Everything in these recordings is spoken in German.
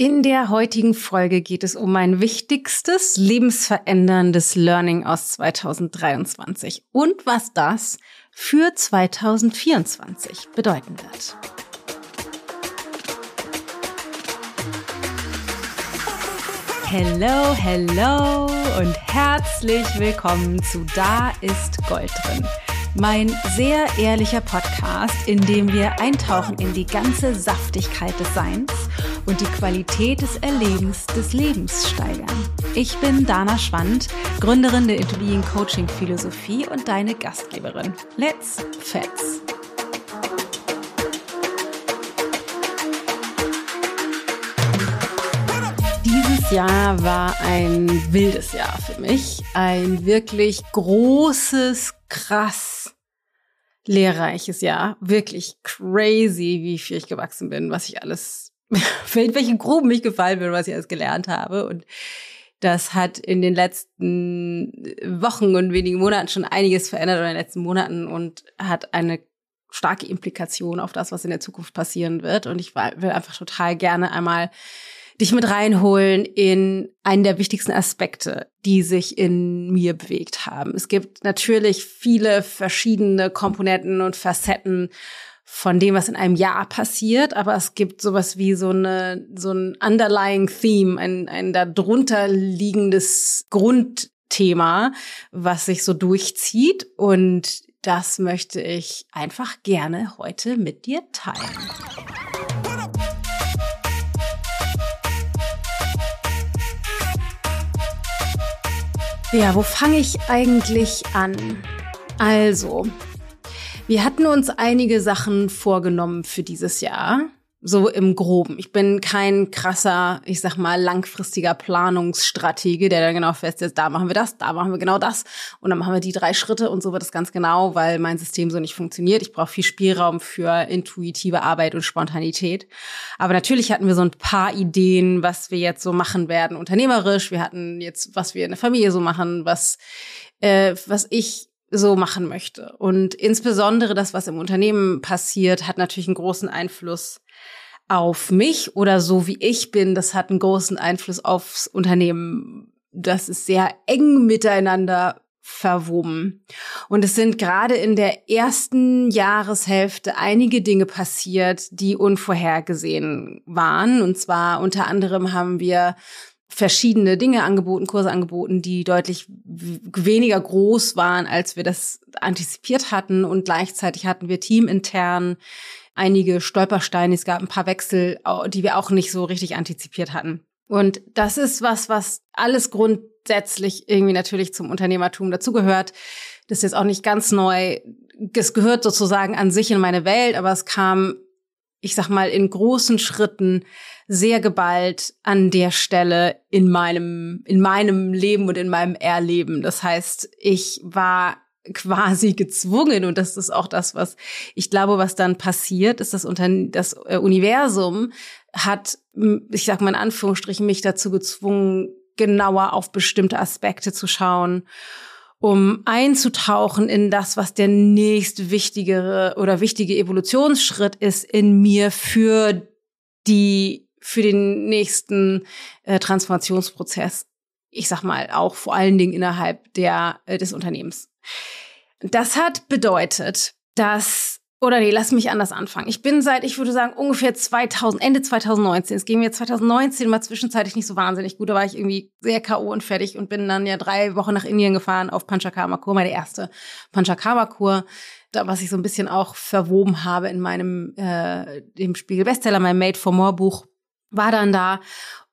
In der heutigen Folge geht es um mein wichtigstes lebensveränderndes Learning aus 2023 und was das für 2024 bedeuten wird. Hello, hello und herzlich willkommen zu Da ist Gold drin mein sehr ehrlicher Podcast, in dem wir eintauchen in die ganze Saftigkeit des Seins und die Qualität des Erlebens des Lebens steigern. Ich bin Dana Schwand, Gründerin der Into Coaching Philosophie und deine Gastgeberin. Let's Fets! Dieses Jahr war ein wildes Jahr für mich. Ein wirklich großes, krass lehrreiches Jahr. Wirklich crazy, wie viel ich gewachsen bin, was ich alles, in welchen Gruben mich gefallen bin, was ich alles gelernt habe. Und das hat in den letzten Wochen und wenigen Monaten schon einiges verändert oder in den letzten Monaten und hat eine starke Implikation auf das, was in der Zukunft passieren wird. Und ich will einfach total gerne einmal dich mit reinholen in einen der wichtigsten Aspekte, die sich in mir bewegt haben. Es gibt natürlich viele verschiedene Komponenten und Facetten von dem, was in einem Jahr passiert, aber es gibt sowas wie so eine, so ein underlying Theme, ein, ein darunter liegendes Grundthema, was sich so durchzieht und das möchte ich einfach gerne heute mit dir teilen. Ja, wo fange ich eigentlich an? Also, wir hatten uns einige Sachen vorgenommen für dieses Jahr. So im Groben. Ich bin kein krasser, ich sag mal, langfristiger Planungsstratege, der dann genau festsetzt, da machen wir das, da machen wir genau das und dann machen wir die drei Schritte und so wird es ganz genau, weil mein System so nicht funktioniert. Ich brauche viel Spielraum für intuitive Arbeit und Spontanität. Aber natürlich hatten wir so ein paar Ideen, was wir jetzt so machen werden, unternehmerisch. Wir hatten jetzt, was wir in der Familie so machen, was, äh, was ich so machen möchte. Und insbesondere das, was im Unternehmen passiert, hat natürlich einen großen Einfluss auf mich oder so wie ich bin, das hat einen großen Einfluss aufs Unternehmen. Das ist sehr eng miteinander verwoben. Und es sind gerade in der ersten Jahreshälfte einige Dinge passiert, die unvorhergesehen waren. Und zwar unter anderem haben wir verschiedene Dinge angeboten, Kurse angeboten, die deutlich weniger groß waren, als wir das antizipiert hatten. Und gleichzeitig hatten wir teamintern einige Stolpersteine, es gab ein paar Wechsel, die wir auch nicht so richtig antizipiert hatten. Und das ist was, was alles grundsätzlich irgendwie natürlich zum Unternehmertum dazugehört. Das ist jetzt auch nicht ganz neu. Es gehört sozusagen an sich in meine Welt, aber es kam, ich sag mal, in großen Schritten sehr geballt an der Stelle in meinem, in meinem Leben und in meinem Erleben. Das heißt, ich war quasi gezwungen und das ist auch das, was ich glaube, was dann passiert, ist das unter das äh, Universum hat, ich sag mal in Anführungsstrichen, mich dazu gezwungen, genauer auf bestimmte Aspekte zu schauen, um einzutauchen in das, was der nächst wichtigere oder wichtige Evolutionsschritt ist in mir für die für den nächsten äh, Transformationsprozess. Ich sag mal auch vor allen Dingen innerhalb der äh, des Unternehmens. Das hat bedeutet, dass oder nee, lass mich anders anfangen. Ich bin seit, ich würde sagen, ungefähr 2000, Ende 2019. Es ging mir 2019 mal zwischenzeitlich nicht so wahnsinnig gut. Da war ich irgendwie sehr K.O. und fertig und bin dann ja drei Wochen nach Indien gefahren auf Panchakarma-Kur, meine erste Panchakarma-Kur. Da, was ich so ein bisschen auch verwoben habe in meinem, äh, dem Spiegel-Bestseller, meinem Made for More Buch, war dann da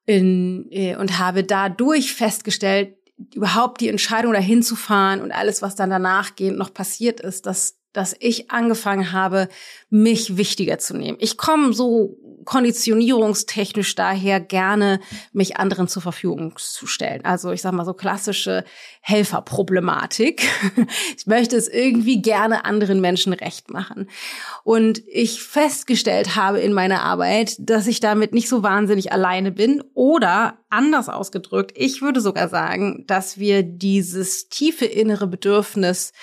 in, äh, und habe dadurch festgestellt, überhaupt die Entscheidung dahin zu fahren und alles, was dann danach gehend noch passiert ist, dass dass ich angefangen habe, mich wichtiger zu nehmen. Ich komme so konditionierungstechnisch daher gerne, mich anderen zur Verfügung zu stellen. Also ich sage mal so klassische Helferproblematik. Ich möchte es irgendwie gerne anderen Menschen recht machen. Und ich festgestellt habe in meiner Arbeit, dass ich damit nicht so wahnsinnig alleine bin oder anders ausgedrückt, ich würde sogar sagen, dass wir dieses tiefe innere Bedürfnis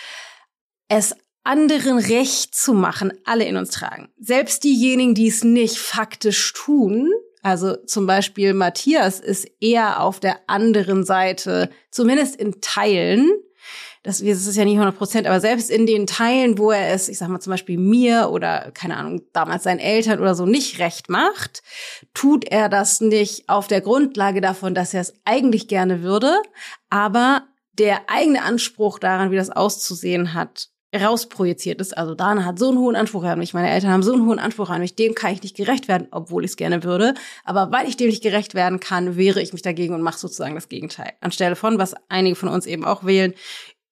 es anderen recht zu machen, alle in uns tragen. Selbst diejenigen, die es nicht faktisch tun, Also zum Beispiel Matthias ist eher auf der anderen Seite, zumindest in Teilen. Das, ist ja nicht 100 Prozent, aber selbst in den Teilen, wo er es, ich sag mal zum Beispiel mir oder keine Ahnung, damals seinen Eltern oder so nicht recht macht, tut er das nicht auf der Grundlage davon, dass er es eigentlich gerne würde, aber der eigene Anspruch daran, wie das auszusehen hat, rausprojiziert ist. Also Dana hat so einen hohen Anspruch an mich, meine Eltern haben so einen hohen Anspruch an mich, dem kann ich nicht gerecht werden, obwohl ich es gerne würde. Aber weil ich dem nicht gerecht werden kann, wehre ich mich dagegen und mache sozusagen das Gegenteil. Anstelle von, was einige von uns eben auch wählen,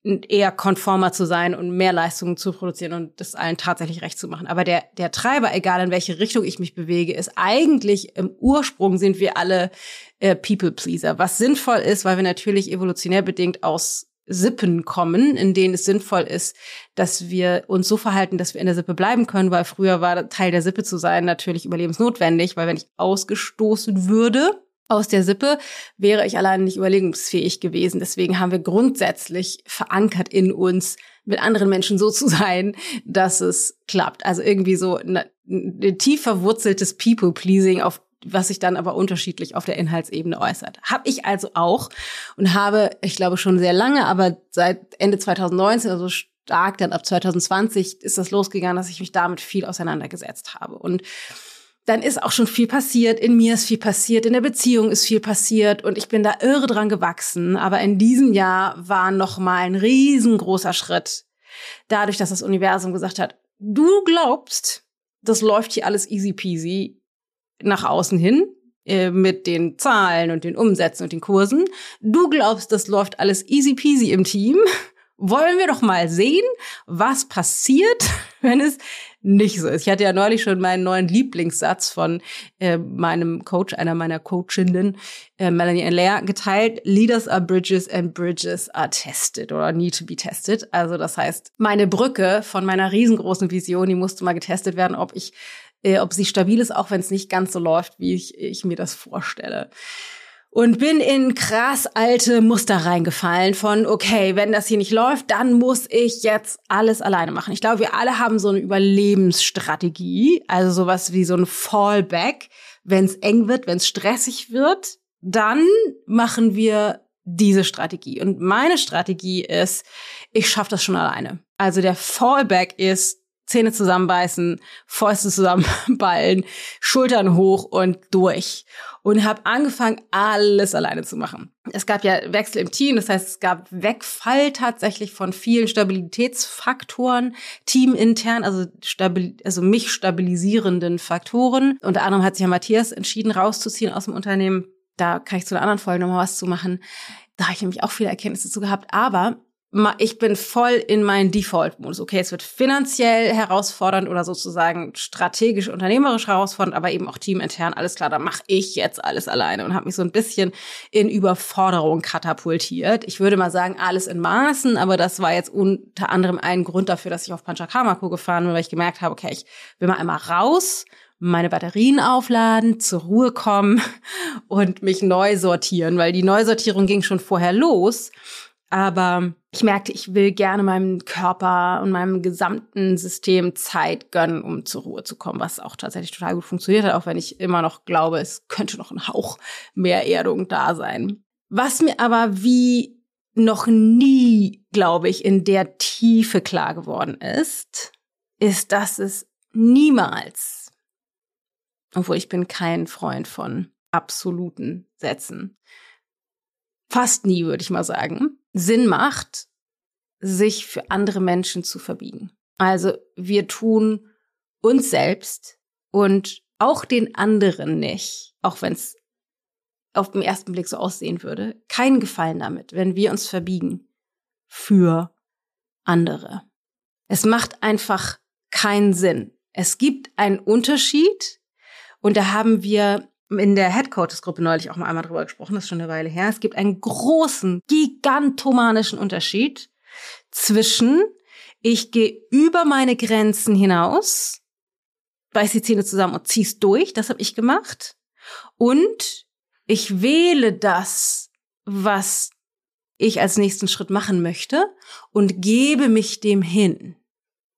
eher konformer zu sein und mehr Leistungen zu produzieren und das allen tatsächlich recht zu machen. Aber der, der Treiber, egal in welche Richtung ich mich bewege, ist eigentlich im Ursprung sind wir alle äh, People-Pleaser. Was sinnvoll ist, weil wir natürlich evolutionär bedingt aus Sippen kommen, in denen es sinnvoll ist, dass wir uns so verhalten, dass wir in der Sippe bleiben können, weil früher war Teil der Sippe zu sein natürlich überlebensnotwendig, weil wenn ich ausgestoßen würde aus der Sippe, wäre ich allein nicht überlegungsfähig gewesen. Deswegen haben wir grundsätzlich verankert in uns, mit anderen Menschen so zu sein, dass es klappt. Also irgendwie so ein tief verwurzeltes People-Pleasing auf was sich dann aber unterschiedlich auf der Inhaltsebene äußert. Habe ich also auch und habe, ich glaube schon sehr lange, aber seit Ende 2019, also stark dann ab 2020 ist das losgegangen, dass ich mich damit viel auseinandergesetzt habe. Und dann ist auch schon viel passiert. In mir ist viel passiert, in der Beziehung ist viel passiert und ich bin da irre dran gewachsen. Aber in diesem Jahr war noch mal ein riesengroßer Schritt. Dadurch, dass das Universum gesagt hat, du glaubst, das läuft hier alles easy peasy nach außen hin äh, mit den Zahlen und den Umsätzen und den Kursen. Du glaubst, das läuft alles easy peasy im Team. Wollen wir doch mal sehen, was passiert, wenn es nicht so ist. Ich hatte ja neulich schon meinen neuen Lieblingssatz von äh, meinem Coach, einer meiner Coachinnen, äh, Melanie Allaire, geteilt. Leaders are bridges and bridges are tested oder need to be tested. Also das heißt, meine Brücke von meiner riesengroßen Vision, die musste mal getestet werden, ob ich äh, ob sie stabil ist, auch wenn es nicht ganz so läuft, wie ich, ich mir das vorstelle. Und bin in krass alte Muster reingefallen von, okay, wenn das hier nicht läuft, dann muss ich jetzt alles alleine machen. Ich glaube, wir alle haben so eine Überlebensstrategie, also sowas wie so ein Fallback. Wenn es eng wird, wenn es stressig wird, dann machen wir diese Strategie. Und meine Strategie ist, ich schaffe das schon alleine. Also der Fallback ist, Zähne zusammenbeißen, Fäuste zusammenballen, Schultern hoch und durch. Und habe angefangen, alles alleine zu machen. Es gab ja Wechsel im Team, das heißt, es gab Wegfall tatsächlich von vielen Stabilitätsfaktoren, teamintern, also, stabil, also mich stabilisierenden Faktoren. Unter anderem hat sich ja Matthias entschieden, rauszuziehen aus dem Unternehmen. Da kann ich zu einer anderen Folge nochmal was zu machen. Da habe ich nämlich auch viele Erkenntnisse zu gehabt. Aber ich bin voll in meinen Default-Modus. Okay, es wird finanziell herausfordernd oder sozusagen strategisch, unternehmerisch herausfordernd, aber eben auch teamintern. Alles klar, da mache ich jetzt alles alleine und habe mich so ein bisschen in Überforderung katapultiert. Ich würde mal sagen, alles in Maßen, aber das war jetzt unter anderem ein Grund dafür, dass ich auf Panchakarmako gefahren bin, weil ich gemerkt habe, okay, ich will mal einmal raus, meine Batterien aufladen, zur Ruhe kommen und mich neu sortieren, weil die Neusortierung ging schon vorher los. Aber ich merkte, ich will gerne meinem Körper und meinem gesamten System Zeit gönnen, um zur Ruhe zu kommen, was auch tatsächlich total gut funktioniert hat, auch wenn ich immer noch glaube, es könnte noch ein Hauch mehr Erdung da sein. Was mir aber wie noch nie, glaube ich, in der Tiefe klar geworden ist, ist, dass es niemals, obwohl ich bin kein Freund von absoluten Sätzen, fast nie, würde ich mal sagen, Sinn macht, sich für andere Menschen zu verbiegen. Also wir tun uns selbst und auch den anderen nicht, auch wenn es auf den ersten Blick so aussehen würde, keinen Gefallen damit, wenn wir uns verbiegen für andere. Es macht einfach keinen Sinn. Es gibt einen Unterschied und da haben wir in der Headquarters-Gruppe neulich auch mal einmal drüber gesprochen, das ist schon eine Weile her. Es gibt einen großen, gigantomanischen Unterschied zwischen ich gehe über meine Grenzen hinaus, beiß die Zähne zusammen und zieh's durch, das habe ich gemacht, und ich wähle das, was ich als nächsten Schritt machen möchte und gebe mich dem hin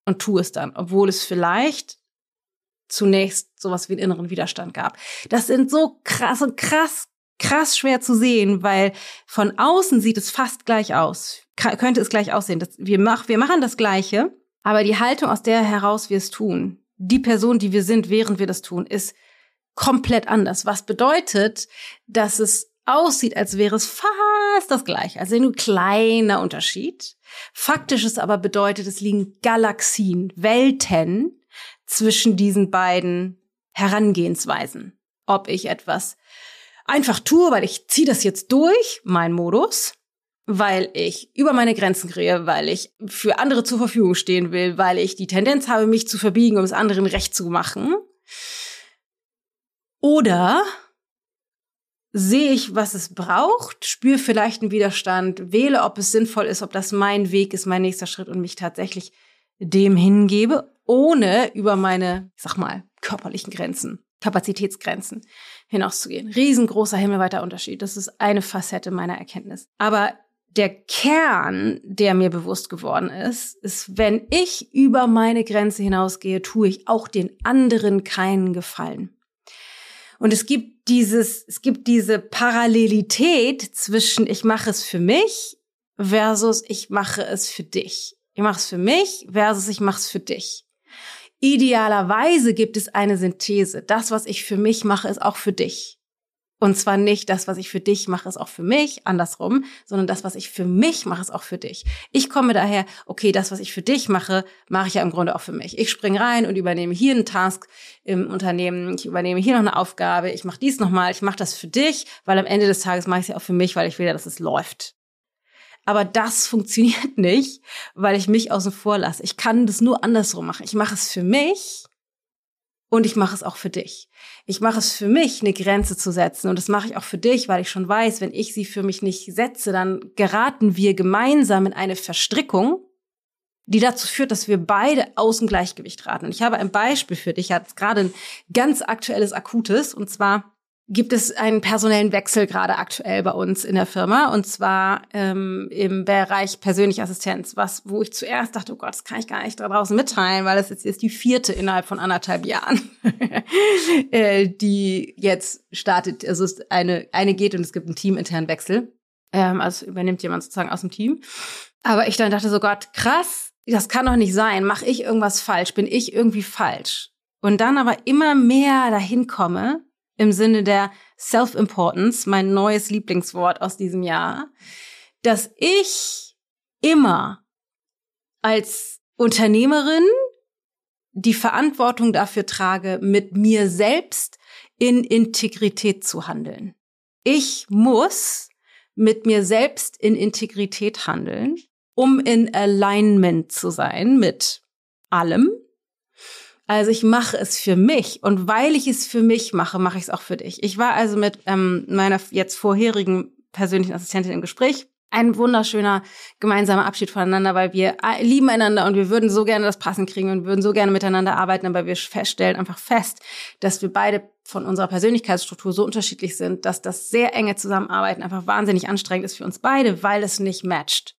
und tue es dann, obwohl es vielleicht zunächst sowas wie einen inneren Widerstand gab. Das sind so krass und krass, krass schwer zu sehen, weil von außen sieht es fast gleich aus. Ka könnte es gleich aussehen. Das, wir, mach, wir machen das Gleiche, aber die Haltung, aus der heraus wir es tun, die Person, die wir sind, während wir das tun, ist komplett anders. Was bedeutet, dass es aussieht, als wäre es fast das gleiche, also nur kleiner Unterschied. Faktisch ist aber bedeutet, es liegen Galaxien, Welten zwischen diesen beiden Herangehensweisen. Ob ich etwas einfach tue, weil ich ziehe das jetzt durch, mein Modus, weil ich über meine Grenzen kriege, weil ich für andere zur Verfügung stehen will, weil ich die Tendenz habe, mich zu verbiegen, um es anderen recht zu machen. Oder sehe ich, was es braucht, spüre vielleicht einen Widerstand, wähle, ob es sinnvoll ist, ob das mein Weg ist, mein nächster Schritt und mich tatsächlich dem hingebe, ohne über meine, sag mal, körperlichen Grenzen, Kapazitätsgrenzen hinauszugehen. Riesengroßer himmelweiter Unterschied. Das ist eine Facette meiner Erkenntnis. Aber der Kern, der mir bewusst geworden ist, ist, wenn ich über meine Grenze hinausgehe, tue ich auch den anderen keinen Gefallen. Und es gibt dieses, es gibt diese Parallelität zwischen ich mache es für mich versus ich mache es für dich. Ich mache es für mich versus ich mache es für dich. Idealerweise gibt es eine Synthese. Das, was ich für mich mache, ist auch für dich. Und zwar nicht das, was ich für dich mache, ist auch für mich, andersrum, sondern das, was ich für mich mache, ist auch für dich. Ich komme daher, okay, das, was ich für dich mache, mache ich ja im Grunde auch für mich. Ich springe rein und übernehme hier einen Task im Unternehmen, ich übernehme hier noch eine Aufgabe, ich mache dies nochmal, ich mache das für dich, weil am Ende des Tages mache ich es ja auch für mich, weil ich will ja, dass es läuft. Aber das funktioniert nicht, weil ich mich außen vor lasse. Ich kann das nur andersrum machen. Ich mache es für mich und ich mache es auch für dich. Ich mache es für mich, eine Grenze zu setzen. Und das mache ich auch für dich, weil ich schon weiß, wenn ich sie für mich nicht setze, dann geraten wir gemeinsam in eine Verstrickung, die dazu führt, dass wir beide aus dem Gleichgewicht raten. Und ich habe ein Beispiel für dich, hat gerade ein ganz aktuelles, akutes, und zwar gibt es einen personellen Wechsel gerade aktuell bei uns in der Firma und zwar ähm, im Bereich persönliche Assistenz, was wo ich zuerst dachte, oh Gott, das kann ich gar nicht da draußen mitteilen, weil das jetzt ist die vierte innerhalb von anderthalb Jahren, äh, die jetzt startet. Also es eine eine geht und es gibt einen teaminternen Wechsel, ähm, also übernimmt jemand sozusagen aus dem Team. Aber ich dann dachte so Gott, krass, das kann doch nicht sein. Mache ich irgendwas falsch? Bin ich irgendwie falsch? Und dann aber immer mehr dahin komme im Sinne der Self-Importance, mein neues Lieblingswort aus diesem Jahr, dass ich immer als Unternehmerin die Verantwortung dafür trage, mit mir selbst in Integrität zu handeln. Ich muss mit mir selbst in Integrität handeln, um in Alignment zu sein mit allem, also ich mache es für mich und weil ich es für mich mache, mache ich es auch für dich. Ich war also mit ähm, meiner jetzt vorherigen persönlichen Assistentin im Gespräch. Ein wunderschöner gemeinsamer Abschied voneinander, weil wir äh, lieben einander und wir würden so gerne das Passen kriegen und würden so gerne miteinander arbeiten, aber wir feststellen einfach fest, dass wir beide von unserer Persönlichkeitsstruktur so unterschiedlich sind, dass das sehr enge Zusammenarbeiten einfach wahnsinnig anstrengend ist für uns beide, weil es nicht matcht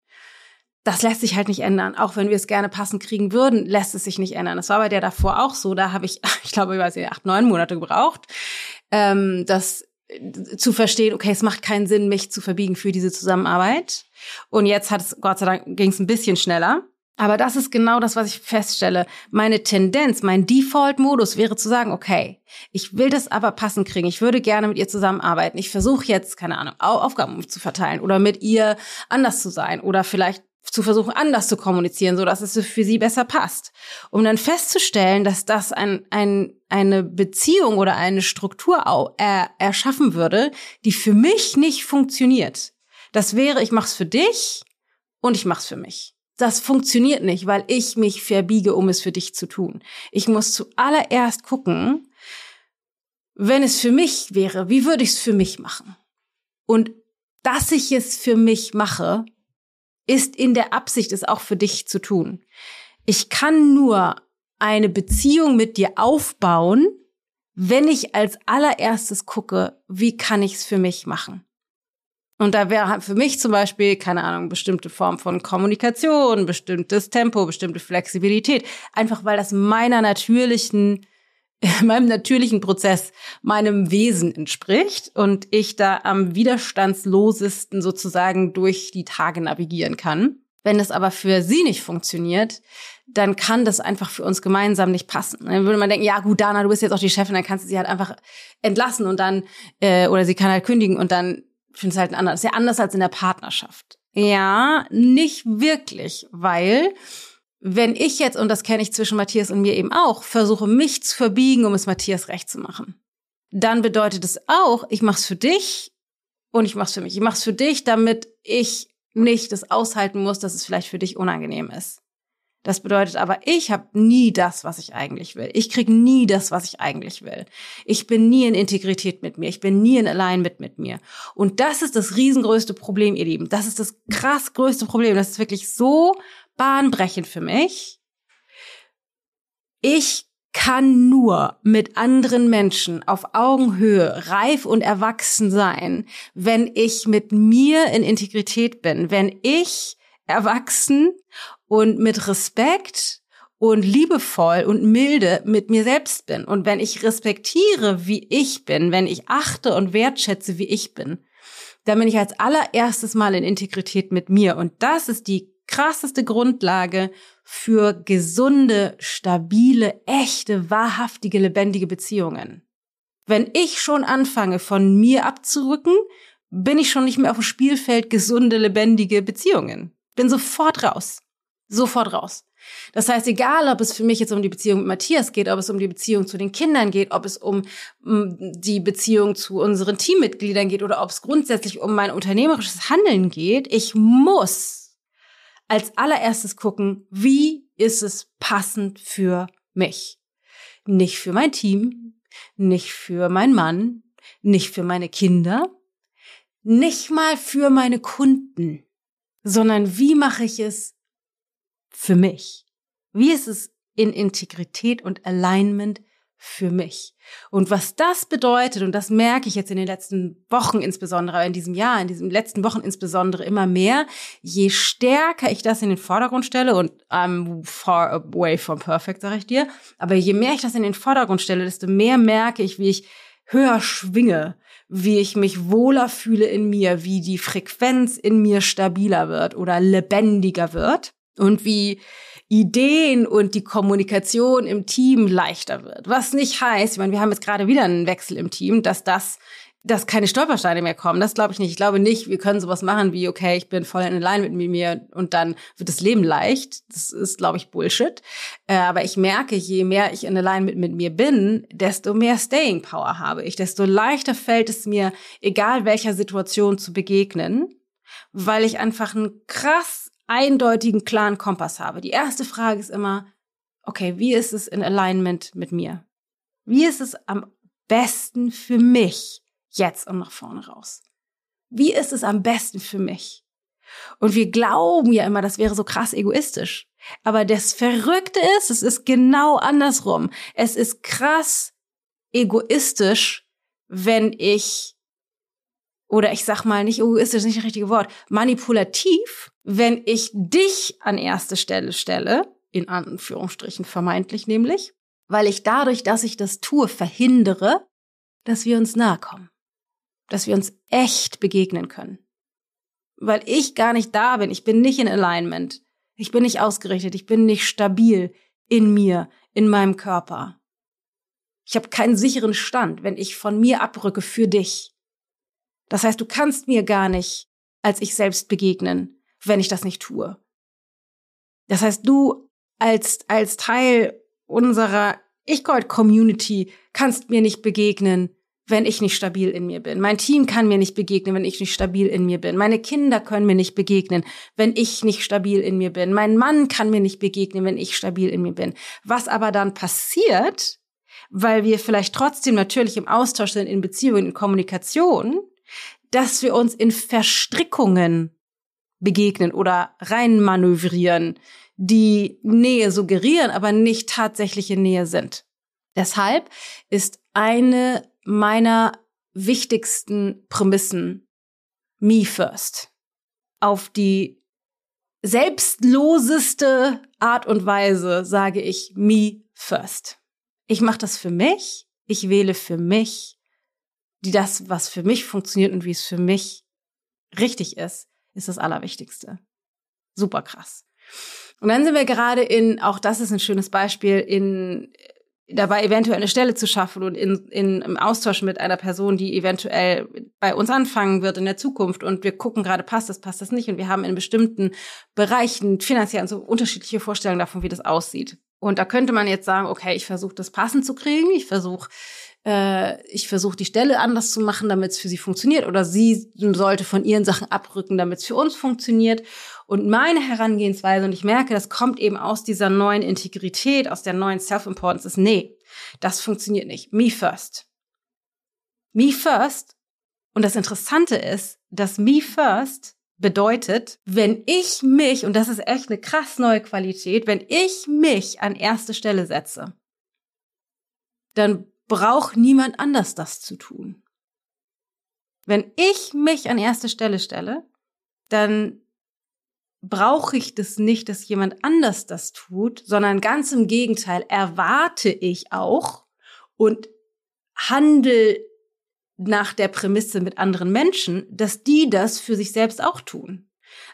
das lässt sich halt nicht ändern. Auch wenn wir es gerne passend kriegen würden, lässt es sich nicht ändern. Das war bei der davor auch so. Da habe ich, ich glaube, ich weiß nicht, acht, neun Monate gebraucht, ähm, das äh, zu verstehen, okay, es macht keinen Sinn, mich zu verbiegen für diese Zusammenarbeit. Und jetzt hat es, Gott sei Dank, ging es ein bisschen schneller. Aber das ist genau das, was ich feststelle. Meine Tendenz, mein Default-Modus wäre zu sagen, okay, ich will das aber passend kriegen. Ich würde gerne mit ihr zusammenarbeiten. Ich versuche jetzt, keine Ahnung, Aufgaben zu verteilen oder mit ihr anders zu sein oder vielleicht zu versuchen, anders zu kommunizieren, so dass es für sie besser passt. Um dann festzustellen, dass das ein, ein, eine Beziehung oder eine Struktur er, erschaffen würde, die für mich nicht funktioniert. Das wäre, ich mach's für dich und ich mach's für mich. Das funktioniert nicht, weil ich mich verbiege, um es für dich zu tun. Ich muss zuallererst gucken, wenn es für mich wäre, wie würde ich es für mich machen? Und dass ich es für mich mache, ist in der Absicht, es auch für dich zu tun. Ich kann nur eine Beziehung mit dir aufbauen, wenn ich als allererstes gucke, wie kann ich es für mich machen. Und da wäre für mich zum Beispiel, keine Ahnung, bestimmte Form von Kommunikation, bestimmtes Tempo, bestimmte Flexibilität. Einfach weil das meiner natürlichen meinem natürlichen Prozess, meinem Wesen entspricht und ich da am widerstandslosesten sozusagen durch die Tage navigieren kann. Wenn es aber für sie nicht funktioniert, dann kann das einfach für uns gemeinsam nicht passen. Dann würde man denken, ja gut, Dana, du bist jetzt auch die Chefin, dann kannst du sie halt einfach entlassen und dann, äh, oder sie kann halt kündigen und dann findest du halt ein anderes. Das ist ja anders als in der Partnerschaft. Ja, nicht wirklich, weil wenn ich jetzt, und das kenne ich zwischen Matthias und mir eben auch, versuche mich zu verbiegen, um es Matthias recht zu machen, dann bedeutet es auch, ich mache es für dich und ich mache es für mich. Ich mache es für dich, damit ich nicht das aushalten muss, dass es vielleicht für dich unangenehm ist. Das bedeutet aber, ich habe nie das, was ich eigentlich will. Ich krieg nie das, was ich eigentlich will. Ich bin nie in Integrität mit mir. Ich bin nie in Alignment mit mir. Und das ist das riesengrößte Problem, ihr Lieben. Das ist das krass größte Problem. Das ist wirklich so bahnbrechend für mich. Ich kann nur mit anderen Menschen auf Augenhöhe reif und erwachsen sein, wenn ich mit mir in Integrität bin, wenn ich erwachsen und mit Respekt und liebevoll und milde mit mir selbst bin. Und wenn ich respektiere, wie ich bin, wenn ich achte und wertschätze, wie ich bin, dann bin ich als allererstes mal in Integrität mit mir. Und das ist die krasseste Grundlage für gesunde, stabile, echte, wahrhaftige, lebendige Beziehungen. Wenn ich schon anfange, von mir abzurücken, bin ich schon nicht mehr auf dem Spielfeld gesunde, lebendige Beziehungen. Bin sofort raus. Sofort raus. Das heißt, egal, ob es für mich jetzt um die Beziehung mit Matthias geht, ob es um die Beziehung zu den Kindern geht, ob es um die Beziehung zu unseren Teammitgliedern geht oder ob es grundsätzlich um mein unternehmerisches Handeln geht, ich muss als allererstes gucken, wie ist es passend für mich? Nicht für mein Team, nicht für meinen Mann, nicht für meine Kinder, nicht mal für meine Kunden, sondern wie mache ich es für mich? Wie ist es in Integrität und Alignment für mich. Und was das bedeutet, und das merke ich jetzt in den letzten Wochen insbesondere, in diesem Jahr, in diesen letzten Wochen insbesondere immer mehr, je stärker ich das in den Vordergrund stelle, und I'm far away from perfect, sage ich dir, aber je mehr ich das in den Vordergrund stelle, desto mehr merke ich, wie ich höher schwinge, wie ich mich wohler fühle in mir, wie die Frequenz in mir stabiler wird oder lebendiger wird und wie Ideen und die Kommunikation im Team leichter wird. Was nicht heißt, ich meine, wir haben jetzt gerade wieder einen Wechsel im Team, dass das dass keine Stolpersteine mehr kommen. Das glaube ich nicht. Ich glaube nicht, wir können sowas machen wie, okay, ich bin voll in Line mit mir und dann wird das Leben leicht. Das ist, glaube ich, Bullshit. Äh, aber ich merke, je mehr ich in Line mit, mit mir bin, desto mehr Staying Power habe ich. Desto leichter fällt es mir, egal welcher Situation zu begegnen, weil ich einfach einen krass eindeutigen, klaren Kompass habe. Die erste Frage ist immer, okay, wie ist es in Alignment mit mir? Wie ist es am besten für mich jetzt und nach vorne raus? Wie ist es am besten für mich? Und wir glauben ja immer, das wäre so krass egoistisch. Aber das Verrückte ist, es ist genau andersrum. Es ist krass egoistisch, wenn ich oder ich sag mal nicht egoistisch, nicht das richtige Wort, manipulativ, wenn ich dich an erste Stelle stelle, in Anführungsstrichen vermeintlich nämlich, weil ich dadurch, dass ich das tue, verhindere, dass wir uns nahe kommen, dass wir uns echt begegnen können. Weil ich gar nicht da bin, ich bin nicht in Alignment, ich bin nicht ausgerichtet, ich bin nicht stabil in mir, in meinem Körper. Ich habe keinen sicheren Stand, wenn ich von mir abrücke für dich. Das heißt, du kannst mir gar nicht als ich selbst begegnen, wenn ich das nicht tue. Das heißt, du als, als Teil unserer Ich-Gold-Community kannst mir nicht begegnen, wenn ich nicht stabil in mir bin. Mein Team kann mir nicht begegnen, wenn ich nicht stabil in mir bin. Meine Kinder können mir nicht begegnen, wenn ich nicht stabil in mir bin. Mein Mann kann mir nicht begegnen, wenn ich stabil in mir bin. Was aber dann passiert, weil wir vielleicht trotzdem natürlich im Austausch sind, in Beziehungen, in Kommunikation, dass wir uns in Verstrickungen begegnen oder reinmanövrieren, die Nähe suggerieren, aber nicht tatsächliche Nähe sind. Deshalb ist eine meiner wichtigsten Prämissen me first. Auf die selbstloseste Art und Weise sage ich me first. ich mache das für mich, ich wähle für mich, die das, was für mich funktioniert und wie es für mich richtig ist, ist das Allerwichtigste. Super krass. Und dann sind wir gerade in, auch das ist ein schönes Beispiel, in dabei eventuell eine Stelle zu schaffen und in, in, im Austausch mit einer Person, die eventuell bei uns anfangen wird in der Zukunft und wir gucken gerade, passt das, passt das nicht und wir haben in bestimmten Bereichen finanziell so unterschiedliche Vorstellungen davon, wie das aussieht. Und da könnte man jetzt sagen, okay, ich versuche das passend zu kriegen, ich versuche äh, ich versuche die Stelle anders zu machen, damit es für sie funktioniert oder sie sollte von ihren Sachen abrücken, damit es für uns funktioniert. Und meine Herangehensweise, und ich merke, das kommt eben aus dieser neuen Integrität, aus der neuen Self-Importance, ist, nee, das funktioniert nicht. Me first. Me first. Und das Interessante ist, dass me first bedeutet, wenn ich mich, und das ist echt eine krass neue Qualität, wenn ich mich an erste Stelle setze, dann braucht niemand anders das zu tun. Wenn ich mich an erste Stelle stelle, dann brauche ich das nicht, dass jemand anders das tut, sondern ganz im Gegenteil erwarte ich auch und handle nach der Prämisse mit anderen Menschen, dass die das für sich selbst auch tun.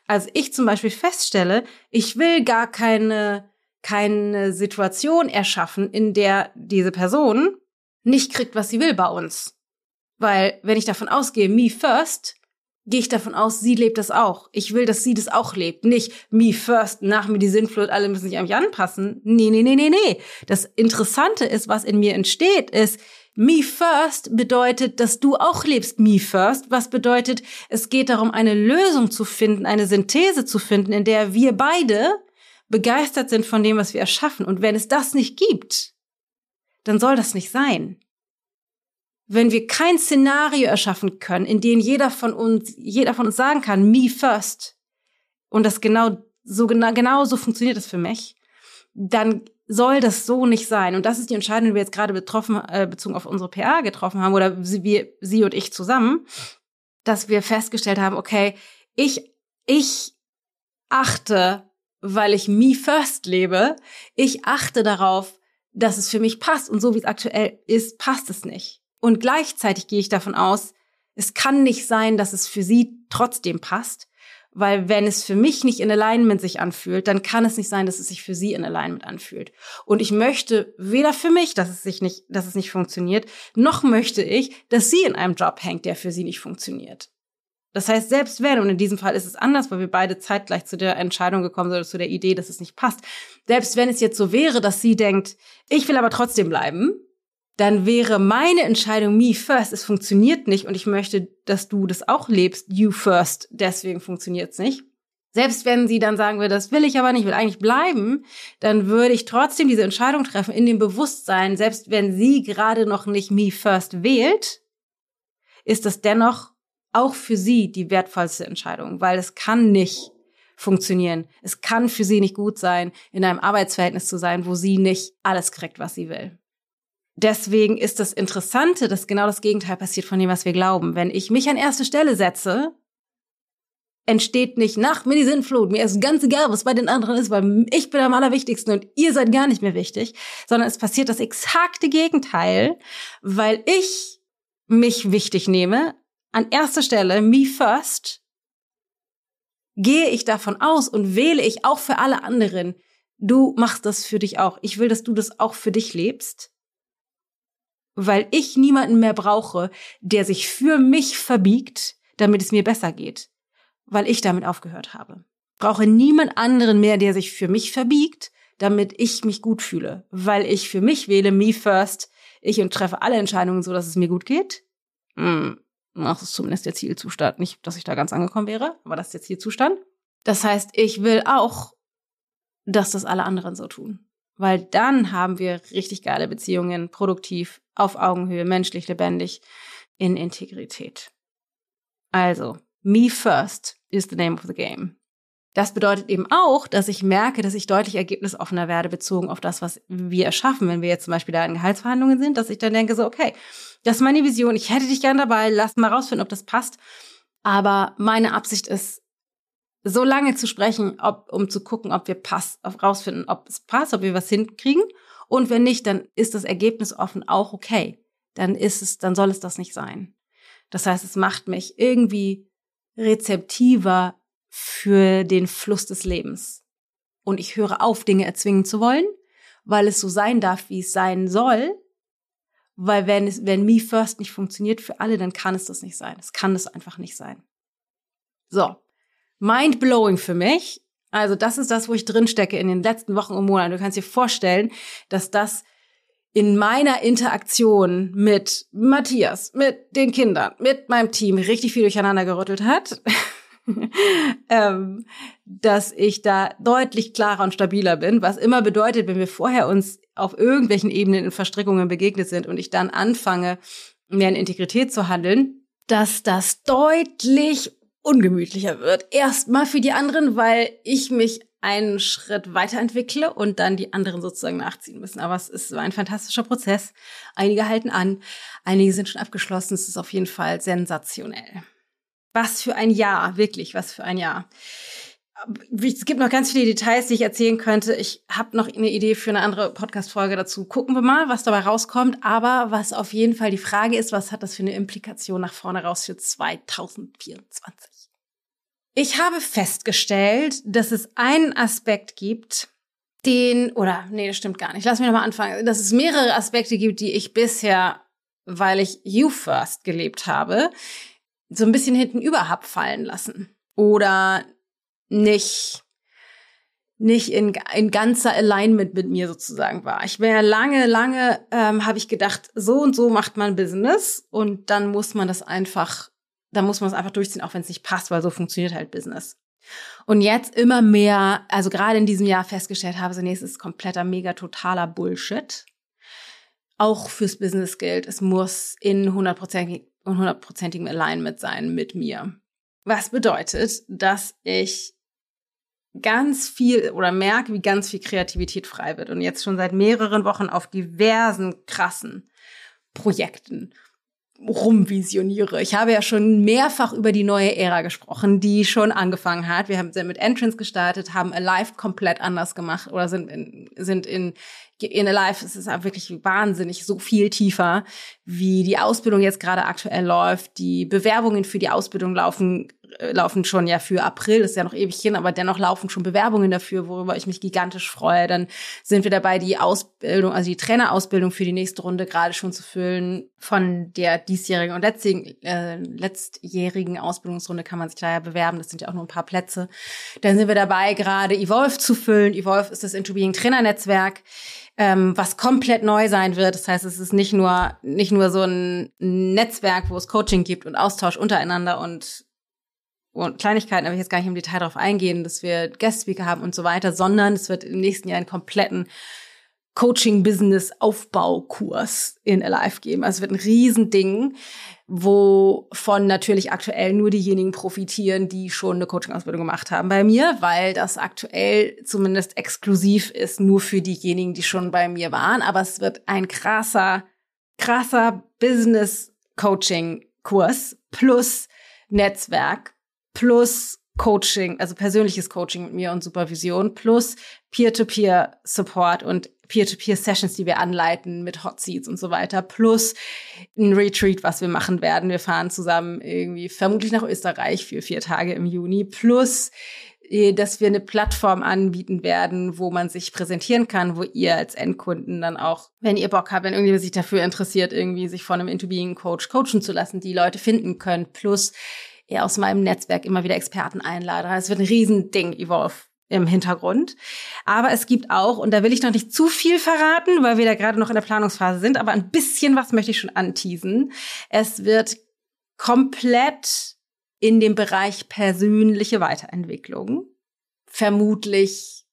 Also ich zum Beispiel feststelle, ich will gar keine, keine Situation erschaffen, in der diese Person nicht kriegt, was sie will bei uns. Weil wenn ich davon ausgehe, me first, gehe ich davon aus, sie lebt das auch. Ich will, dass sie das auch lebt. Nicht me first, nach mir die Sinnflut, alle müssen sich an mich anpassen. Nee, nee, nee, nee, nee. Das Interessante ist, was in mir entsteht, ist, me first bedeutet, dass du auch lebst me first. Was bedeutet, es geht darum, eine Lösung zu finden, eine Synthese zu finden, in der wir beide begeistert sind von dem, was wir erschaffen. Und wenn es das nicht gibt, dann soll das nicht sein wenn wir kein Szenario erschaffen können, in dem jeder von uns, jeder von uns sagen kann, me first, und das genau so genau, genau so funktioniert das für mich, dann soll das so nicht sein. Und das ist die Entscheidung, die wir jetzt gerade betroffen, äh, bezogen auf unsere PA getroffen haben, oder sie, wir, sie und ich zusammen, dass wir festgestellt haben, okay, ich, ich achte, weil ich me first lebe, ich achte darauf, dass es für mich passt. Und so wie es aktuell ist, passt es nicht. Und gleichzeitig gehe ich davon aus, es kann nicht sein, dass es für sie trotzdem passt, weil wenn es für mich nicht in Alignment sich anfühlt, dann kann es nicht sein, dass es sich für sie in Alignment anfühlt. Und ich möchte weder für mich, dass es sich nicht, dass es nicht funktioniert, noch möchte ich, dass sie in einem Job hängt, der für sie nicht funktioniert. Das heißt, selbst wenn, und in diesem Fall ist es anders, weil wir beide zeitgleich zu der Entscheidung gekommen sind oder zu der Idee, dass es nicht passt. Selbst wenn es jetzt so wäre, dass sie denkt, ich will aber trotzdem bleiben, dann wäre meine Entscheidung me first, es funktioniert nicht und ich möchte, dass du das auch lebst, you first, deswegen funktioniert es nicht. Selbst wenn sie dann sagen würde, das will ich aber nicht, will eigentlich bleiben, dann würde ich trotzdem diese Entscheidung treffen in dem Bewusstsein, selbst wenn sie gerade noch nicht me first wählt, ist das dennoch auch für sie die wertvollste Entscheidung, weil es kann nicht funktionieren. Es kann für sie nicht gut sein, in einem Arbeitsverhältnis zu sein, wo sie nicht alles kriegt, was sie will deswegen ist das Interessante, dass genau das Gegenteil passiert von dem, was wir glauben. Wenn ich mich an erste Stelle setze, entsteht nicht nach mir die Sinnflut, mir ist ganz egal, was bei den anderen ist, weil ich bin am allerwichtigsten und ihr seid gar nicht mehr wichtig, sondern es passiert das exakte Gegenteil, weil ich mich wichtig nehme, an erster Stelle, me first, gehe ich davon aus und wähle ich auch für alle anderen, du machst das für dich auch. Ich will, dass du das auch für dich lebst weil ich niemanden mehr brauche, der sich für mich verbiegt, damit es mir besser geht, weil ich damit aufgehört habe. Brauche niemand anderen mehr, der sich für mich verbiegt, damit ich mich gut fühle, weil ich für mich wähle, me first, ich und treffe alle Entscheidungen so, dass es mir gut geht. Hm, das ist zumindest der Zielzustand. Nicht, dass ich da ganz angekommen wäre, aber das ist der Zielzustand. Das heißt, ich will auch, dass das alle anderen so tun weil dann haben wir richtig geile Beziehungen, produktiv, auf Augenhöhe, menschlich, lebendig, in Integrität. Also, me first is the name of the game. Das bedeutet eben auch, dass ich merke, dass ich deutlich ergebnisoffener werde bezogen auf das, was wir erschaffen. Wenn wir jetzt zum Beispiel da in Gehaltsverhandlungen sind, dass ich dann denke so, okay, das ist meine Vision, ich hätte dich gern dabei, lass mal rausfinden, ob das passt. Aber meine Absicht ist, so lange zu sprechen, ob, um zu gucken, ob wir pass, rausfinden, ob es passt, ob wir was hinkriegen Und wenn nicht, dann ist das Ergebnis offen auch okay. Dann ist es, dann soll es das nicht sein. Das heißt, es macht mich irgendwie rezeptiver für den Fluss des Lebens. Und ich höre auf, Dinge erzwingen zu wollen, weil es so sein darf, wie es sein soll. Weil wenn es, wenn Me First nicht funktioniert für alle, dann kann es das nicht sein. Es kann das einfach nicht sein. So. Mind blowing für mich. Also das ist das, wo ich drin stecke in den letzten Wochen und Monaten. Du kannst dir vorstellen, dass das in meiner Interaktion mit Matthias, mit den Kindern, mit meinem Team richtig viel durcheinander gerüttelt hat. ähm, dass ich da deutlich klarer und stabiler bin, was immer bedeutet, wenn wir vorher uns auf irgendwelchen Ebenen in Verstrickungen begegnet sind und ich dann anfange, mehr in Integrität zu handeln, dass das deutlich ungemütlicher wird. Erstmal für die anderen, weil ich mich einen Schritt weiterentwickle und dann die anderen sozusagen nachziehen müssen. Aber es ist ein fantastischer Prozess. Einige halten an, einige sind schon abgeschlossen. Es ist auf jeden Fall sensationell. Was für ein Jahr, wirklich, was für ein Jahr. Es gibt noch ganz viele Details, die ich erzählen könnte. Ich habe noch eine Idee für eine andere Podcast-Folge dazu. Gucken wir mal, was dabei rauskommt. Aber was auf jeden Fall die Frage ist, was hat das für eine Implikation nach vorne raus für 2024? Ich habe festgestellt, dass es einen Aspekt gibt, den, oder nee, das stimmt gar nicht. Lass mich nochmal anfangen. Dass es mehrere Aspekte gibt, die ich bisher, weil ich You First gelebt habe, so ein bisschen hinten über hab fallen lassen. Oder nicht, nicht in, in ganzer Alignment mit mir sozusagen war. Ich wäre lange, lange, ähm, habe ich gedacht, so und so macht man Business und dann muss man das einfach da muss man es einfach durchziehen, auch wenn es nicht passt, weil so funktioniert halt Business. Und jetzt immer mehr, also gerade in diesem Jahr festgestellt habe, so nächstes kompletter, mega totaler Bullshit. Auch fürs Business gilt, es muss in hundertprozentigem Alignment sein mit mir. Was bedeutet, dass ich ganz viel oder merke, wie ganz viel Kreativität frei wird und jetzt schon seit mehreren Wochen auf diversen krassen Projekten rumvisioniere. Ich habe ja schon mehrfach über die neue Ära gesprochen, die schon angefangen hat. Wir haben mit Entrance gestartet, haben Alive komplett anders gemacht oder sind in, sind in in Alive es ist wirklich wahnsinnig so viel tiefer, wie die Ausbildung jetzt gerade aktuell läuft. Die Bewerbungen für die Ausbildung laufen laufen schon ja für April, ist ja noch ewig hin, aber dennoch laufen schon Bewerbungen dafür, worüber ich mich gigantisch freue. Dann sind wir dabei, die Ausbildung, also die Trainerausbildung für die nächste Runde gerade schon zu füllen. Von der diesjährigen und letztjährigen, äh, letztjährigen Ausbildungsrunde kann man sich da ja bewerben. Das sind ja auch nur ein paar Plätze. Dann sind wir dabei, gerade Evolve zu füllen. Evolve ist das Into Being Trainernetzwerk ähm, was komplett neu sein wird. Das heißt, es ist nicht nur nicht nur so ein Netzwerk, wo es Coaching gibt und Austausch untereinander und und Kleinigkeiten, aber ich jetzt gar nicht im Detail darauf eingehen, dass wir Guest-Speaker haben und so weiter, sondern es wird im nächsten Jahr einen kompletten Coaching-Business-Aufbaukurs in Alive geben. Also es wird ein Riesending, wovon natürlich aktuell nur diejenigen profitieren, die schon eine Coaching-Ausbildung gemacht haben bei mir, weil das aktuell zumindest exklusiv ist nur für diejenigen, die schon bei mir waren. Aber es wird ein krasser, krasser Business-Coaching-Kurs plus Netzwerk plus Coaching, also persönliches Coaching mit mir und Supervision, plus Peer-to-Peer-Support und Peer-to-Peer-Sessions, die wir anleiten mit Hot Seats und so weiter, plus ein Retreat, was wir machen werden. Wir fahren zusammen irgendwie vermutlich nach Österreich für vier Tage im Juni, plus äh, dass wir eine Plattform anbieten werden, wo man sich präsentieren kann, wo ihr als Endkunden dann auch, wenn ihr Bock habt, wenn irgendjemand sich dafür interessiert, irgendwie sich von einem Into-Being-Coach coachen zu lassen, die Leute finden könnt, plus eher aus meinem Netzwerk immer wieder Experten einlade. Es wird ein Riesending, Evolve im Hintergrund. Aber es gibt auch, und da will ich noch nicht zu viel verraten, weil wir da gerade noch in der Planungsphase sind, aber ein bisschen was möchte ich schon anteasen. Es wird komplett in dem Bereich persönliche Weiterentwicklung. Vermutlich,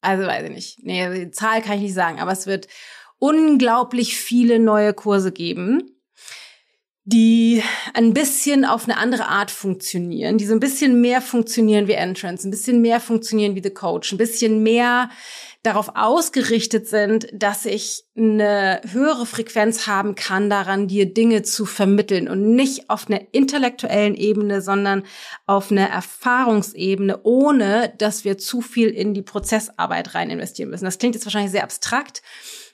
also weiß ich nicht, nee, die Zahl kann ich nicht sagen, aber es wird unglaublich viele neue Kurse geben die ein bisschen auf eine andere Art funktionieren, die so ein bisschen mehr funktionieren wie Entrance, ein bisschen mehr funktionieren wie The Coach, ein bisschen mehr darauf ausgerichtet sind, dass ich eine höhere Frequenz haben kann, daran dir Dinge zu vermitteln und nicht auf einer intellektuellen Ebene, sondern auf einer Erfahrungsebene, ohne dass wir zu viel in die Prozessarbeit rein investieren müssen. Das klingt jetzt wahrscheinlich sehr abstrakt.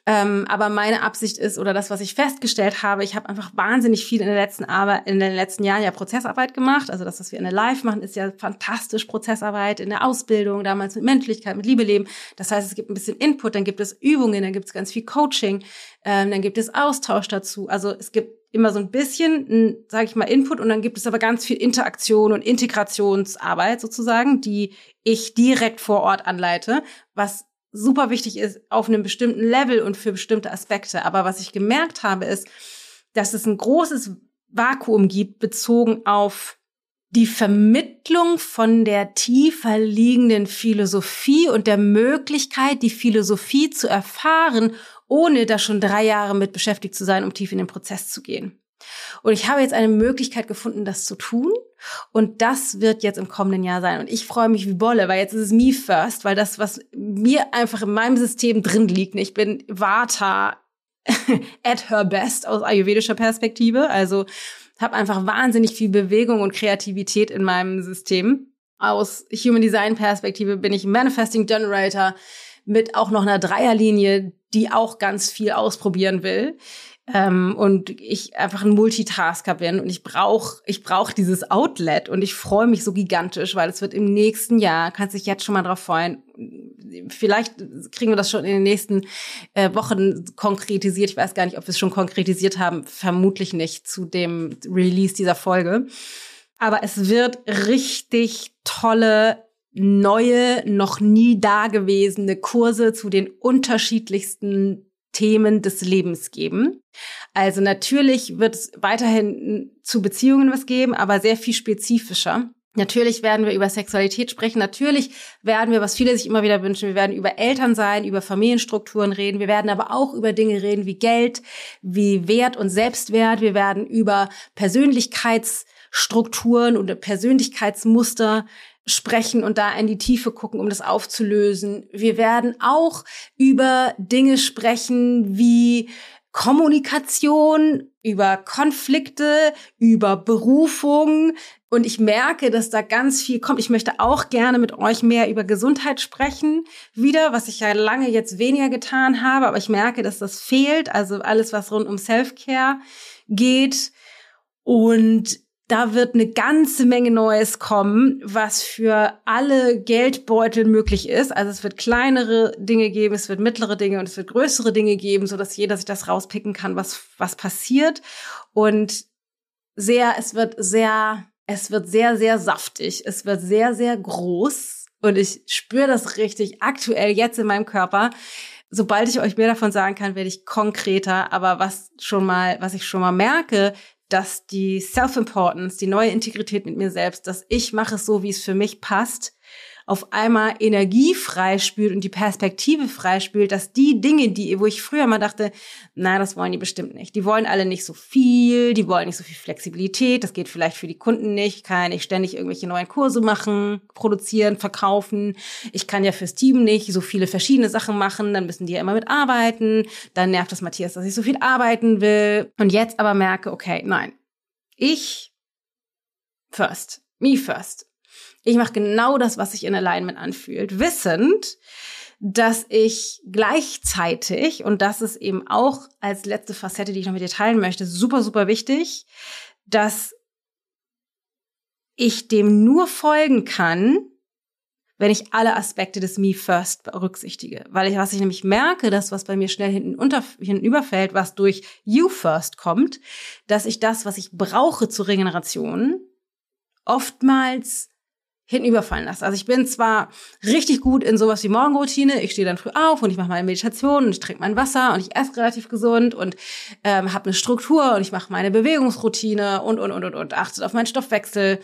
Ähm, aber meine Absicht ist oder das, was ich festgestellt habe, ich habe einfach wahnsinnig viel in den letzten Arbeit, in den letzten Jahren ja Prozessarbeit gemacht. Also das, was wir in der Live machen, ist ja fantastisch Prozessarbeit in der Ausbildung, damals mit Menschlichkeit, mit Liebe leben. Das heißt, es gibt ein bisschen Input, dann gibt es Übungen, dann gibt es ganz viel Coaching, ähm, dann gibt es Austausch dazu. Also es gibt immer so ein bisschen, sage ich mal, Input und dann gibt es aber ganz viel Interaktion und Integrationsarbeit sozusagen, die ich direkt vor Ort anleite, was super wichtig ist auf einem bestimmten Level und für bestimmte Aspekte. Aber was ich gemerkt habe, ist, dass es ein großes Vakuum gibt bezogen auf die Vermittlung von der tiefer liegenden Philosophie und der Möglichkeit, die Philosophie zu erfahren, ohne da schon drei Jahre mit beschäftigt zu sein, um tief in den Prozess zu gehen. Und ich habe jetzt eine Möglichkeit gefunden, das zu tun. Und das wird jetzt im kommenden Jahr sein. Und ich freue mich wie Bolle, weil jetzt ist es me first, weil das, was mir einfach in meinem System drin liegt, ich bin Vata at her best aus ayurvedischer Perspektive. Also habe einfach wahnsinnig viel Bewegung und Kreativität in meinem System. Aus Human Design Perspektive bin ich Manifesting Generator mit auch noch einer Dreierlinie, die auch ganz viel ausprobieren will. Ähm, und ich einfach ein Multitasker bin und ich brauche ich brauch dieses Outlet und ich freue mich so gigantisch, weil es wird im nächsten Jahr, kannst dich jetzt schon mal drauf freuen, vielleicht kriegen wir das schon in den nächsten äh, Wochen konkretisiert. Ich weiß gar nicht, ob wir es schon konkretisiert haben, vermutlich nicht zu dem Release dieser Folge. Aber es wird richtig tolle neue, noch nie dagewesene Kurse zu den unterschiedlichsten Themen des Lebens geben. Also natürlich wird es weiterhin zu Beziehungen was geben, aber sehr viel spezifischer. Natürlich werden wir über Sexualität sprechen. Natürlich werden wir, was viele sich immer wieder wünschen, wir werden über Eltern sein, über Familienstrukturen reden. Wir werden aber auch über Dinge reden wie Geld, wie Wert und Selbstwert. Wir werden über Persönlichkeitsstrukturen und Persönlichkeitsmuster sprechen und da in die Tiefe gucken, um das aufzulösen. Wir werden auch über Dinge sprechen wie Kommunikation, über Konflikte, über Berufung. Und ich merke, dass da ganz viel kommt. Ich möchte auch gerne mit euch mehr über Gesundheit sprechen. Wieder, was ich ja lange jetzt weniger getan habe, aber ich merke, dass das fehlt. Also alles, was rund um Self-Care geht. Und da wird eine ganze Menge Neues kommen, was für alle Geldbeutel möglich ist. Also es wird kleinere Dinge geben, es wird mittlere Dinge und es wird größere Dinge geben, so dass jeder sich das rauspicken kann, was was passiert. Und sehr, es wird sehr, es wird sehr, sehr saftig. Es wird sehr, sehr groß und ich spüre das richtig aktuell jetzt in meinem Körper. Sobald ich euch mehr davon sagen kann, werde ich konkreter. Aber was schon mal, was ich schon mal merke, dass die Self-Importance, die neue Integrität mit mir selbst, dass ich mache es so, wie es für mich passt, auf einmal Energie freispült und die Perspektive freispült, dass die Dinge, die, wo ich früher mal dachte, na, das wollen die bestimmt nicht. Die wollen alle nicht so viel, die wollen nicht so viel Flexibilität, das geht vielleicht für die Kunden nicht, kann ich ständig irgendwelche neuen Kurse machen, produzieren, verkaufen. Ich kann ja fürs Team nicht so viele verschiedene Sachen machen, dann müssen die ja immer mitarbeiten, dann nervt das Matthias, dass ich so viel arbeiten will. Und jetzt aber merke, okay, nein, ich first, me first. Ich mache genau das, was sich in Alignment anfühlt, wissend, dass ich gleichzeitig, und das ist eben auch als letzte Facette, die ich noch mit dir teilen möchte, super, super wichtig, dass ich dem nur folgen kann, wenn ich alle Aspekte des Me First berücksichtige. Weil ich, was ich nämlich merke, das, was bei mir schnell hinten, unter, hinten überfällt, was durch You First kommt, dass ich das, was ich brauche zur Regeneration, oftmals hinten überfallen lasse. Also ich bin zwar richtig gut in sowas wie Morgenroutine, ich stehe dann früh auf und ich mache meine Meditation und ich trinke mein Wasser und ich esse relativ gesund und ähm, habe eine Struktur und ich mache meine Bewegungsroutine und und und und und achte auf meinen Stoffwechsel.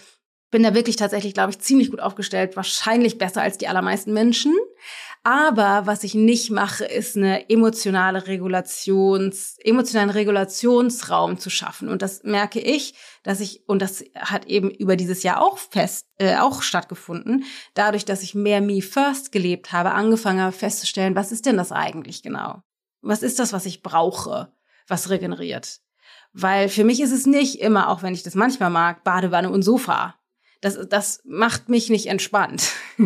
Bin da wirklich tatsächlich, glaube ich, ziemlich gut aufgestellt, wahrscheinlich besser als die allermeisten Menschen. Aber was ich nicht mache, ist eine emotionale Regulations, emotionalen Regulationsraum zu schaffen. Und das merke ich, dass ich, und das hat eben über dieses Jahr auch fest, äh, auch stattgefunden, dadurch, dass ich mehr Me First gelebt habe, angefangen habe festzustellen, was ist denn das eigentlich genau? Was ist das, was ich brauche, was regeneriert? Weil für mich ist es nicht immer, auch wenn ich das manchmal mag, Badewanne und Sofa. Das, das macht mich nicht entspannt.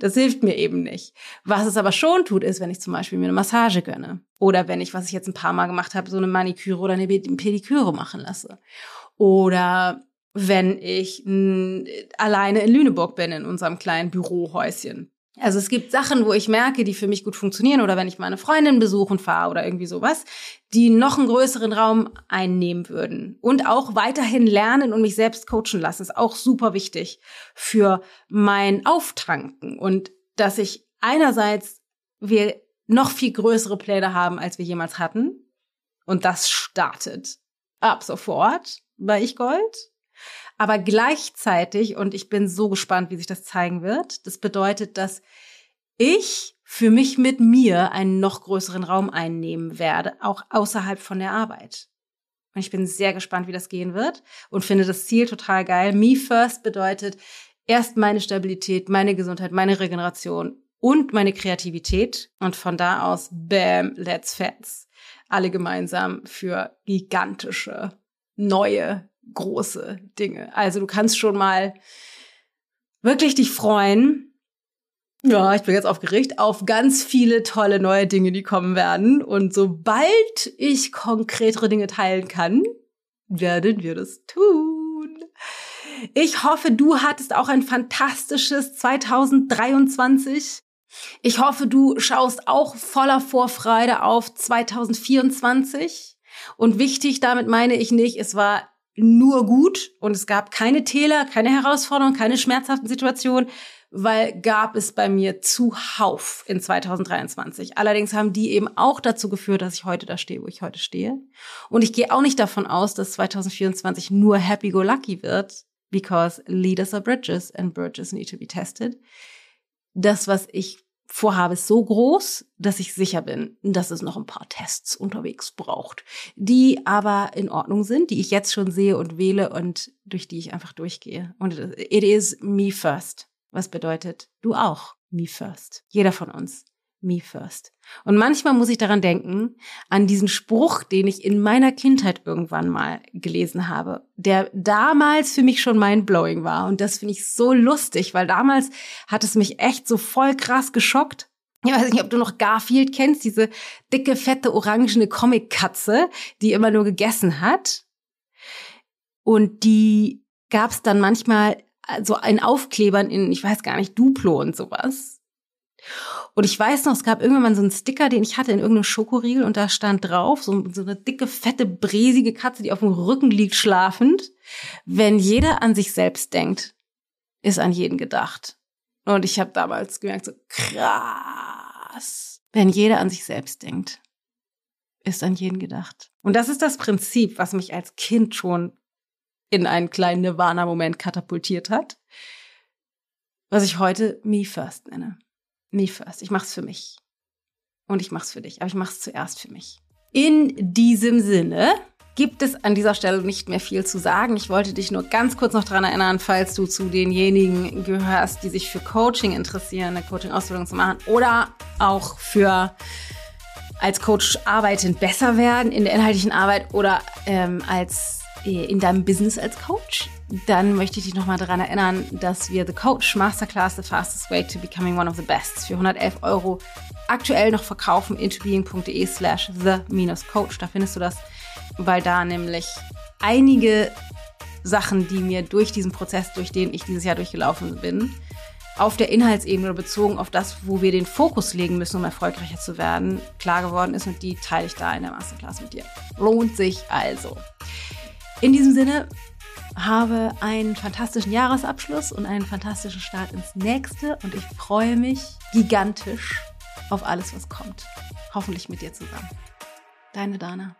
das hilft mir eben nicht. Was es aber schon tut, ist, wenn ich zum Beispiel mir eine Massage gönne. Oder wenn ich, was ich jetzt ein paar Mal gemacht habe, so eine Maniküre oder eine Pediküre machen lasse. Oder wenn ich alleine in Lüneburg bin, in unserem kleinen Bürohäuschen. Also es gibt Sachen, wo ich merke, die für mich gut funktionieren oder wenn ich meine Freundin besuchen fahre oder irgendwie sowas, die noch einen größeren Raum einnehmen würden und auch weiterhin lernen und mich selbst coachen lassen, ist auch super wichtig für mein Auftanken und dass ich einerseits wir noch viel größere Pläne haben, als wir jemals hatten und das startet ab sofort bei Ich Gold aber gleichzeitig, und ich bin so gespannt, wie sich das zeigen wird, das bedeutet, dass ich für mich mit mir einen noch größeren Raum einnehmen werde, auch außerhalb von der Arbeit. Und ich bin sehr gespannt, wie das gehen wird und finde das Ziel total geil. Me first bedeutet erst meine Stabilität, meine Gesundheit, meine Regeneration und meine Kreativität. Und von da aus, bam, let's fets. Alle gemeinsam für gigantische, neue große Dinge. Also du kannst schon mal wirklich dich freuen. Ja, ich bin jetzt aufgeregt auf ganz viele tolle neue Dinge, die kommen werden. Und sobald ich konkretere Dinge teilen kann, werden wir das tun. Ich hoffe, du hattest auch ein fantastisches 2023. Ich hoffe, du schaust auch voller Vorfreude auf 2024. Und wichtig, damit meine ich nicht, es war nur gut und es gab keine Täler, keine Herausforderungen, keine schmerzhaften Situationen, weil gab es bei mir zuhauf in 2023. Allerdings haben die eben auch dazu geführt, dass ich heute da stehe, wo ich heute stehe. Und ich gehe auch nicht davon aus, dass 2024 nur happy-go-lucky wird, because leaders are bridges and bridges need to be tested. Das, was ich Vorhabe ist so groß, dass ich sicher bin, dass es noch ein paar Tests unterwegs braucht, die aber in Ordnung sind, die ich jetzt schon sehe und wähle und durch die ich einfach durchgehe. Und it is me first. Was bedeutet du auch me first? Jeder von uns me first. Und manchmal muss ich daran denken, an diesen Spruch, den ich in meiner Kindheit irgendwann mal gelesen habe, der damals für mich schon mindblowing war. Und das finde ich so lustig, weil damals hat es mich echt so voll krass geschockt. Ich weiß nicht, ob du noch Garfield kennst, diese dicke, fette, orangene Comic-Katze, die immer nur gegessen hat. Und die gab es dann manchmal so in Aufklebern in, ich weiß gar nicht, Duplo und sowas. Und ich weiß noch, es gab irgendwann mal so einen Sticker, den ich hatte in irgendeinem Schokoriegel und da stand drauf, so, so eine dicke, fette, bräsige Katze, die auf dem Rücken liegt, schlafend. Wenn jeder an sich selbst denkt, ist an jeden gedacht. Und ich habe damals gemerkt, so krass. Wenn jeder an sich selbst denkt, ist an jeden gedacht. Und das ist das Prinzip, was mich als Kind schon in einen kleinen Nirvana-Moment katapultiert hat, was ich heute Me First nenne me first. Ich mach's für mich. Und ich mach's für dich. Aber ich mach's zuerst für mich. In diesem Sinne gibt es an dieser Stelle nicht mehr viel zu sagen. Ich wollte dich nur ganz kurz noch daran erinnern, falls du zu denjenigen gehörst, die sich für Coaching interessieren, eine Coaching-Ausbildung zu machen oder auch für als Coach arbeitend besser werden in der inhaltlichen Arbeit oder ähm, als äh, in deinem Business als Coach, dann möchte ich dich nochmal daran erinnern, dass wir The Coach Masterclass, The Fastest Way to Becoming One of the Best für 111 Euro aktuell noch verkaufen. intobeing.de slash the-coach. Da findest du das, weil da nämlich einige Sachen, die mir durch diesen Prozess, durch den ich dieses Jahr durchgelaufen bin, auf der Inhaltsebene oder bezogen auf das, wo wir den Fokus legen müssen, um erfolgreicher zu werden, klar geworden ist und die teile ich da in der Masterclass mit dir. Lohnt sich also. In diesem Sinne, habe einen fantastischen Jahresabschluss und einen fantastischen Start ins nächste und ich freue mich gigantisch auf alles, was kommt. Hoffentlich mit dir zusammen. Deine Dana.